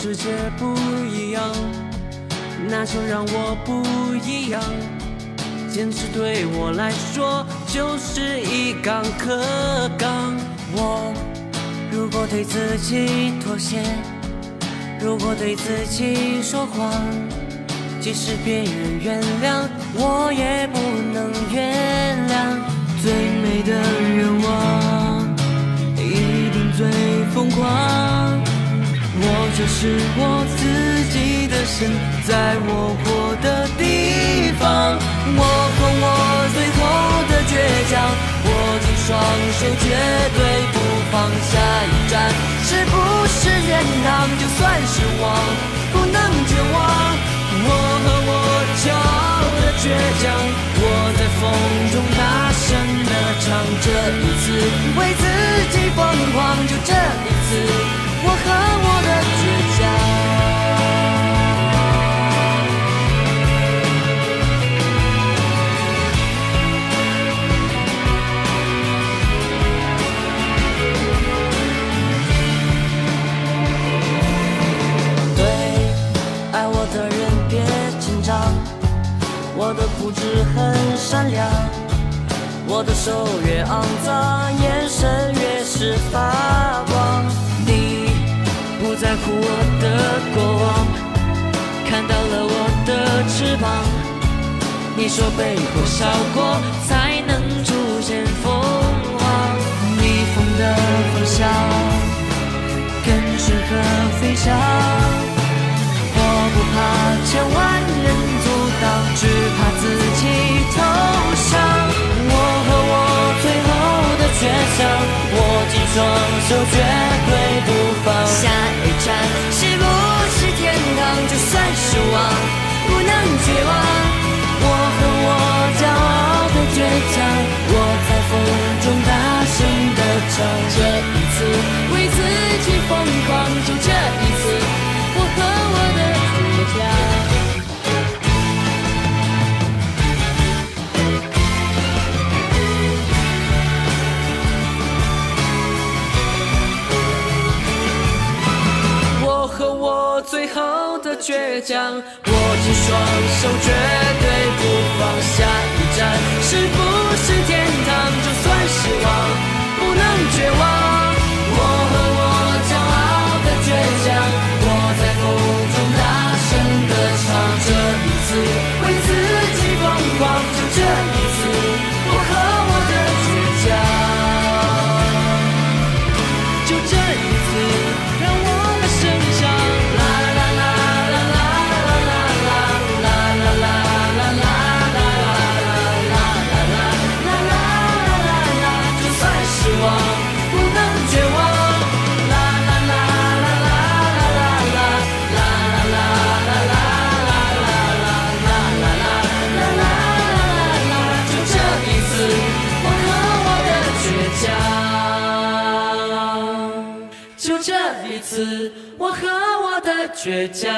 世界不一样，那就让我不一样。坚持对我来说就是一杠可杠。我如果对自己妥协，如果对自己说谎，即使别人原谅，我也不能这是我自己的神，在我活的地方，我和我最后的倔强，握紧双手，绝对不放。下一站是不是天堂？就算失望，不能绝望。我和我骄傲的倔强，我在风中大声的唱，这一次为自己疯狂，就这一次。我和我我的固执很善良，我的手越肮脏，眼神越是发光。你不在乎我的过往，看到了我的翅膀。你说被火烧过才能出现凤凰，逆风的方向更适合飞翔。双手，绝对不放。下一站是不是天堂？就算失望，不能绝望。我和我骄傲的倔强，我在风中大声的唱。这一次倔强，握紧双手，绝对不放。下一站是不是天堂？就算失望，一次我和我的倔强。